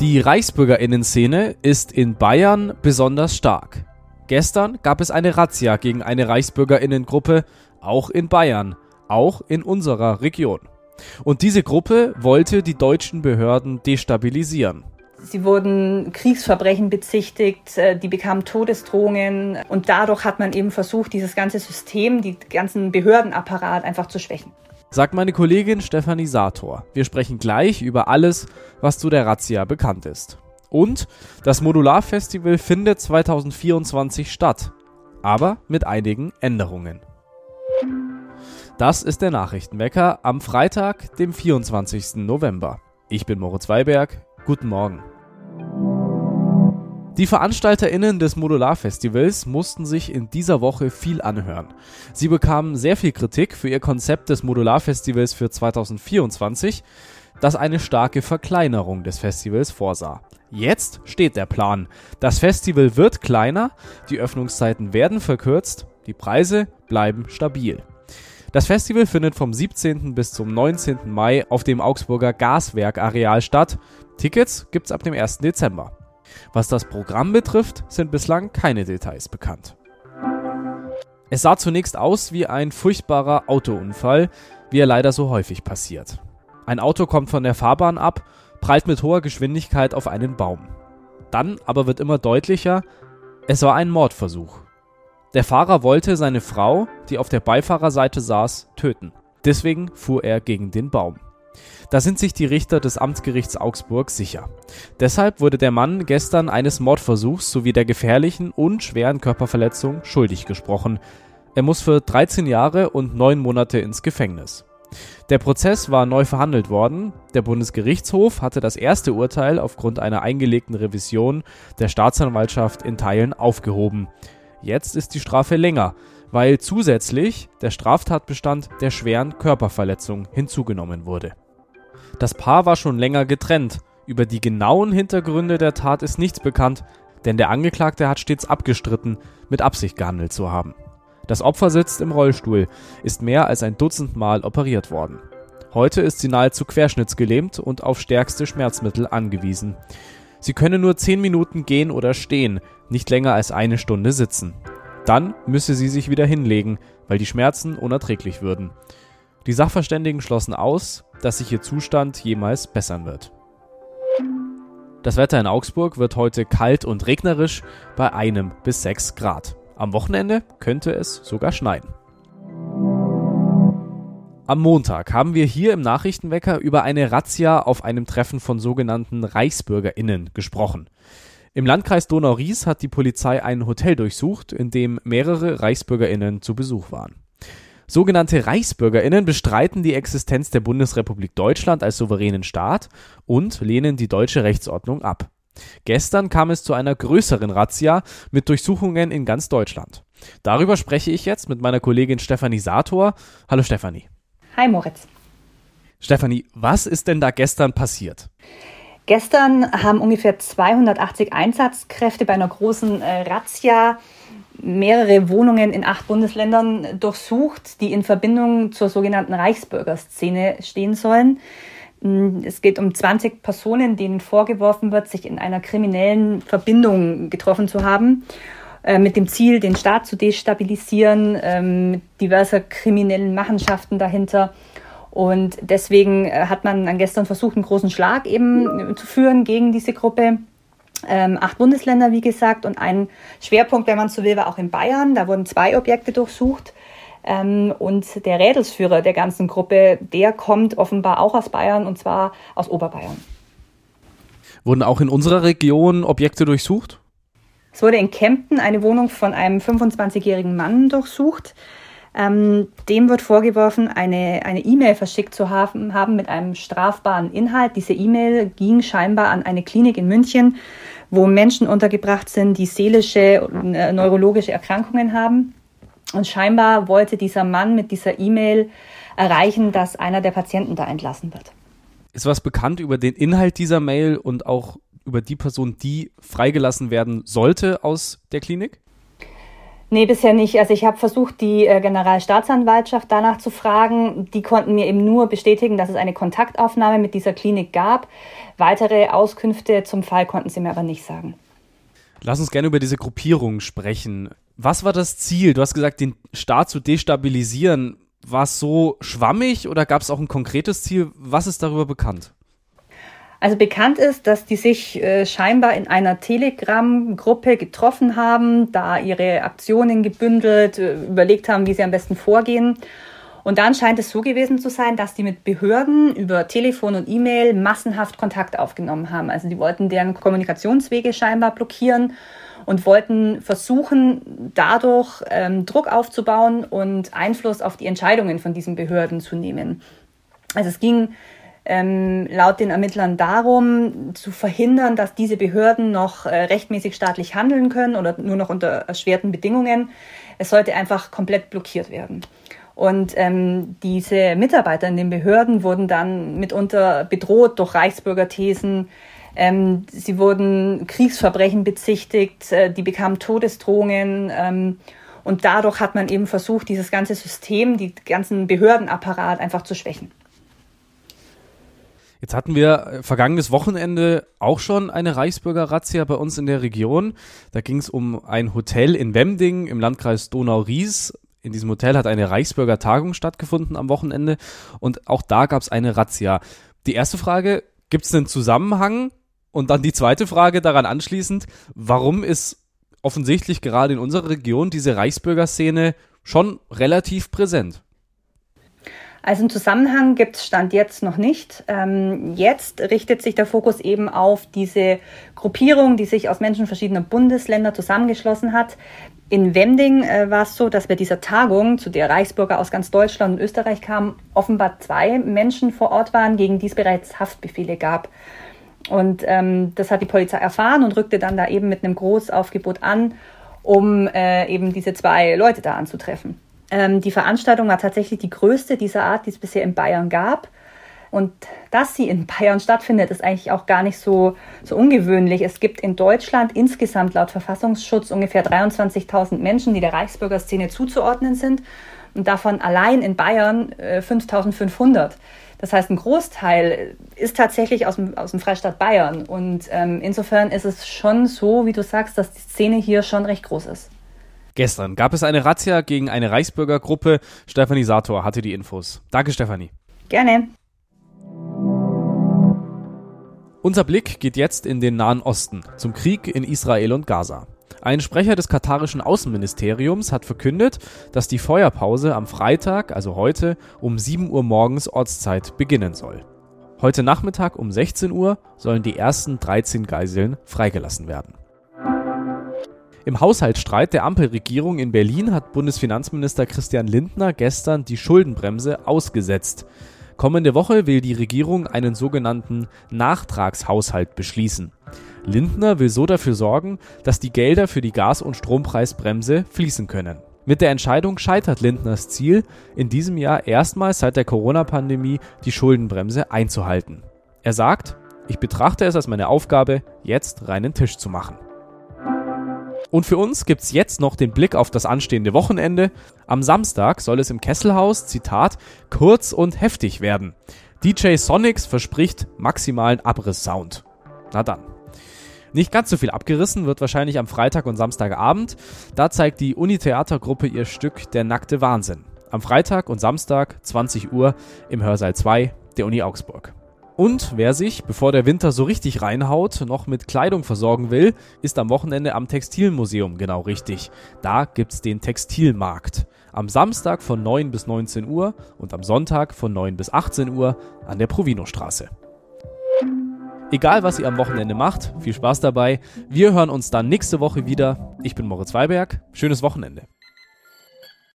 Die Reichsbürgerinnenszene ist in Bayern besonders stark. Gestern gab es eine Razzia gegen eine Reichsbürgerinnengruppe, auch in Bayern, auch in unserer Region. Und diese Gruppe wollte die deutschen Behörden destabilisieren. Sie wurden Kriegsverbrechen bezichtigt, äh, die bekamen Todesdrohungen und dadurch hat man eben versucht, dieses ganze System, die ganzen Behördenapparat einfach zu schwächen sagt meine Kollegin Stefanie Sator. Wir sprechen gleich über alles, was zu der Razzia bekannt ist. Und das Modularfestival findet 2024 statt, aber mit einigen Änderungen. Das ist der Nachrichtenwecker am Freitag, dem 24. November. Ich bin Moritz Weiberg. Guten Morgen. Die VeranstalterInnen des Modularfestivals mussten sich in dieser Woche viel anhören. Sie bekamen sehr viel Kritik für ihr Konzept des Modularfestivals für 2024, das eine starke Verkleinerung des Festivals vorsah. Jetzt steht der Plan. Das Festival wird kleiner, die Öffnungszeiten werden verkürzt, die Preise bleiben stabil. Das Festival findet vom 17. bis zum 19. Mai auf dem Augsburger Gaswerk-Areal statt. Tickets gibt's ab dem 1. Dezember. Was das Programm betrifft, sind bislang keine Details bekannt. Es sah zunächst aus wie ein furchtbarer Autounfall, wie er leider so häufig passiert. Ein Auto kommt von der Fahrbahn ab, prallt mit hoher Geschwindigkeit auf einen Baum. Dann aber wird immer deutlicher, es war ein Mordversuch. Der Fahrer wollte seine Frau, die auf der Beifahrerseite saß, töten. Deswegen fuhr er gegen den Baum. Da sind sich die Richter des Amtsgerichts Augsburg sicher. Deshalb wurde der Mann gestern eines Mordversuchs sowie der gefährlichen und schweren Körperverletzung schuldig gesprochen. Er muss für 13 Jahre und 9 Monate ins Gefängnis. Der Prozess war neu verhandelt worden. Der Bundesgerichtshof hatte das erste Urteil aufgrund einer eingelegten Revision der Staatsanwaltschaft in Teilen aufgehoben. Jetzt ist die Strafe länger, weil zusätzlich der Straftatbestand der schweren Körperverletzung hinzugenommen wurde. Das Paar war schon länger getrennt. Über die genauen Hintergründe der Tat ist nichts bekannt, denn der Angeklagte hat stets abgestritten, mit Absicht gehandelt zu haben. Das Opfer sitzt im Rollstuhl, ist mehr als ein Dutzend Mal operiert worden. Heute ist sie nahezu querschnittsgelähmt und auf stärkste Schmerzmittel angewiesen. Sie könne nur 10 Minuten gehen oder stehen, nicht länger als eine Stunde sitzen. Dann müsse sie sich wieder hinlegen, weil die Schmerzen unerträglich würden. Die Sachverständigen schlossen aus, dass sich ihr Zustand jemals bessern wird. Das Wetter in Augsburg wird heute kalt und regnerisch bei einem bis sechs Grad. Am Wochenende könnte es sogar schneien. Am Montag haben wir hier im Nachrichtenwecker über eine Razzia auf einem Treffen von sogenannten ReichsbürgerInnen gesprochen. Im Landkreis Donau-Ries hat die Polizei ein Hotel durchsucht, in dem mehrere ReichsbürgerInnen zu Besuch waren. Sogenannte ReichsbürgerInnen bestreiten die Existenz der Bundesrepublik Deutschland als souveränen Staat und lehnen die deutsche Rechtsordnung ab. Gestern kam es zu einer größeren Razzia mit Durchsuchungen in ganz Deutschland. Darüber spreche ich jetzt mit meiner Kollegin Stefanie Sator. Hallo Stefanie. Hi Moritz. Stefanie, was ist denn da gestern passiert? Gestern haben ungefähr 280 Einsatzkräfte bei einer großen äh, Razzia mehrere Wohnungen in acht Bundesländern durchsucht, die in Verbindung zur sogenannten Reichsbürgerszene stehen sollen. Mm, es geht um 20 Personen, denen vorgeworfen wird, sich in einer kriminellen Verbindung getroffen zu haben, äh, mit dem Ziel, den Staat zu destabilisieren, ähm, mit diverser kriminellen Machenschaften dahinter. Und deswegen äh, hat man dann gestern versucht, einen großen Schlag eben zu führen gegen diese Gruppe ähm, acht Bundesländer, wie gesagt, und ein Schwerpunkt, wenn man so will, war auch in Bayern. Da wurden zwei Objekte durchsucht. Ähm, und der Rädelsführer der ganzen Gruppe, der kommt offenbar auch aus Bayern und zwar aus Oberbayern. Wurden auch in unserer Region Objekte durchsucht? Es wurde in Kempten eine Wohnung von einem 25-jährigen Mann durchsucht. Ähm, dem wird vorgeworfen, eine E-Mail verschickt zu haben, haben mit einem strafbaren Inhalt. Diese E-Mail ging scheinbar an eine Klinik in München, wo Menschen untergebracht sind, die seelische und äh, neurologische Erkrankungen haben. Und scheinbar wollte dieser Mann mit dieser E-Mail erreichen, dass einer der Patienten da entlassen wird. Ist was bekannt über den Inhalt dieser Mail und auch über die Person, die freigelassen werden sollte aus der Klinik? Nee, bisher nicht. Also ich habe versucht, die äh, Generalstaatsanwaltschaft danach zu fragen. Die konnten mir eben nur bestätigen, dass es eine Kontaktaufnahme mit dieser Klinik gab. Weitere Auskünfte zum Fall konnten sie mir aber nicht sagen. Lass uns gerne über diese Gruppierung sprechen. Was war das Ziel? Du hast gesagt, den Staat zu destabilisieren. War es so schwammig oder gab es auch ein konkretes Ziel? Was ist darüber bekannt? Also bekannt ist, dass die sich äh, scheinbar in einer Telegram-Gruppe getroffen haben, da ihre Aktionen gebündelt, äh, überlegt haben, wie sie am besten vorgehen. Und dann scheint es so gewesen zu sein, dass die mit Behörden über Telefon und E-Mail massenhaft Kontakt aufgenommen haben. Also die wollten deren Kommunikationswege scheinbar blockieren und wollten versuchen, dadurch ähm, Druck aufzubauen und Einfluss auf die Entscheidungen von diesen Behörden zu nehmen. Also es ging ähm, laut den Ermittlern darum, zu verhindern, dass diese Behörden noch äh, rechtmäßig staatlich handeln können oder nur noch unter erschwerten Bedingungen. Es sollte einfach komplett blockiert werden. Und ähm, diese Mitarbeiter in den Behörden wurden dann mitunter bedroht durch Reichsbürgerthesen. Ähm, sie wurden Kriegsverbrechen bezichtigt, äh, die bekamen Todesdrohungen. Ähm, und dadurch hat man eben versucht, dieses ganze System, die ganzen Behördenapparat einfach zu schwächen. Jetzt hatten wir äh, vergangenes Wochenende auch schon eine Reichsbürger-Razzia bei uns in der Region. Da ging es um ein Hotel in Wemding im Landkreis Donau-Ries. In diesem Hotel hat eine Reichsbürger-Tagung stattgefunden am Wochenende und auch da gab es eine Razzia. Die erste Frage, gibt es einen Zusammenhang? Und dann die zweite Frage daran anschließend, warum ist offensichtlich gerade in unserer Region diese Reichsbürgerszene schon relativ präsent? Also einen Zusammenhang gibt es Stand jetzt noch nicht. Ähm, jetzt richtet sich der Fokus eben auf diese Gruppierung, die sich aus Menschen verschiedener Bundesländer zusammengeschlossen hat. In Wending äh, war es so, dass bei dieser Tagung, zu der Reichsbürger aus ganz Deutschland und Österreich kamen, offenbar zwei Menschen vor Ort waren, gegen die es bereits Haftbefehle gab. Und ähm, das hat die Polizei erfahren und rückte dann da eben mit einem Großaufgebot an, um äh, eben diese zwei Leute da anzutreffen. Ähm, die Veranstaltung war tatsächlich die größte dieser Art, die es bisher in Bayern gab. Und dass sie in Bayern stattfindet, ist eigentlich auch gar nicht so, so ungewöhnlich. Es gibt in Deutschland insgesamt laut Verfassungsschutz ungefähr 23.000 Menschen, die der Reichsbürgerszene zuzuordnen sind. Und davon allein in Bayern äh, 5.500. Das heißt, ein Großteil ist tatsächlich aus dem, aus dem Freistaat Bayern. Und ähm, insofern ist es schon so, wie du sagst, dass die Szene hier schon recht groß ist. Gestern gab es eine Razzia gegen eine Reichsbürgergruppe. Stefanie Sator hatte die Infos. Danke, Stefanie. Gerne. Unser Blick geht jetzt in den Nahen Osten, zum Krieg in Israel und Gaza. Ein Sprecher des katarischen Außenministeriums hat verkündet, dass die Feuerpause am Freitag, also heute, um 7 Uhr morgens Ortszeit beginnen soll. Heute Nachmittag um 16 Uhr sollen die ersten 13 Geiseln freigelassen werden. Im Haushaltsstreit der Ampelregierung in Berlin hat Bundesfinanzminister Christian Lindner gestern die Schuldenbremse ausgesetzt. Kommende Woche will die Regierung einen sogenannten Nachtragshaushalt beschließen. Lindner will so dafür sorgen, dass die Gelder für die Gas- und Strompreisbremse fließen können. Mit der Entscheidung scheitert Lindners Ziel, in diesem Jahr erstmals seit der Corona-Pandemie die Schuldenbremse einzuhalten. Er sagt, ich betrachte es als meine Aufgabe, jetzt reinen Tisch zu machen. Und für uns gibt's jetzt noch den Blick auf das anstehende Wochenende. Am Samstag soll es im Kesselhaus, Zitat, kurz und heftig werden. DJ Sonics verspricht maximalen Abriss-Sound. Na dann. Nicht ganz so viel abgerissen wird wahrscheinlich am Freitag und Samstagabend. Da zeigt die Uni-Theatergruppe ihr Stück Der nackte Wahnsinn. Am Freitag und Samstag 20 Uhr im Hörsaal 2 der Uni Augsburg. Und wer sich, bevor der Winter so richtig reinhaut, noch mit Kleidung versorgen will, ist am Wochenende am Textilmuseum genau richtig. Da gibt's den Textilmarkt. Am Samstag von 9 bis 19 Uhr und am Sonntag von 9 bis 18 Uhr an der Provinostraße. Egal, was ihr am Wochenende macht, viel Spaß dabei. Wir hören uns dann nächste Woche wieder. Ich bin Moritz Weiberg. Schönes Wochenende.